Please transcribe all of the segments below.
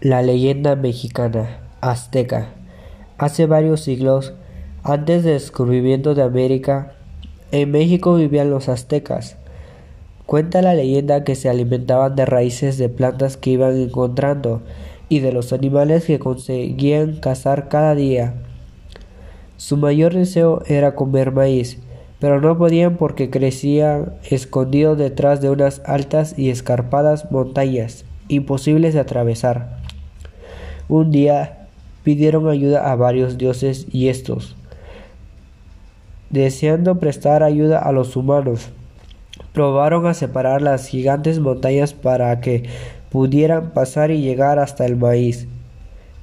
La leyenda mexicana azteca. Hace varios siglos, antes del descubrimiento de América, en México vivían los aztecas. Cuenta la leyenda que se alimentaban de raíces de plantas que iban encontrando y de los animales que conseguían cazar cada día. Su mayor deseo era comer maíz, pero no podían porque crecían escondidos detrás de unas altas y escarpadas montañas, imposibles de atravesar. Un día pidieron ayuda a varios dioses y estos, deseando prestar ayuda a los humanos, probaron a separar las gigantes montañas para que pudieran pasar y llegar hasta el maíz.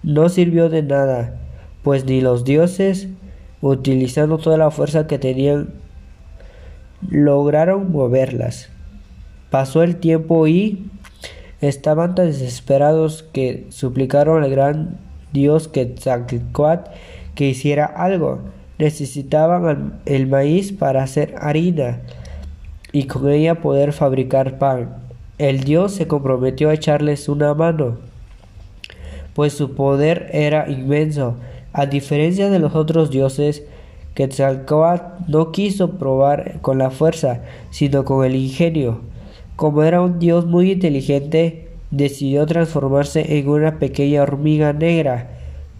No sirvió de nada, pues ni los dioses, utilizando toda la fuerza que tenían, lograron moverlas. Pasó el tiempo y Estaban tan desesperados que suplicaron al gran dios Quetzalcoatl que hiciera algo. Necesitaban el maíz para hacer harina y con ella poder fabricar pan. El dios se comprometió a echarles una mano, pues su poder era inmenso. A diferencia de los otros dioses, Quetzalcoatl no quiso probar con la fuerza, sino con el ingenio. Como era un dios muy inteligente, decidió transformarse en una pequeña hormiga negra.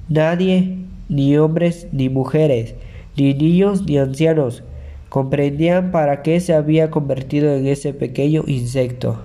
Nadie, ni hombres ni mujeres, ni niños ni ancianos, comprendían para qué se había convertido en ese pequeño insecto.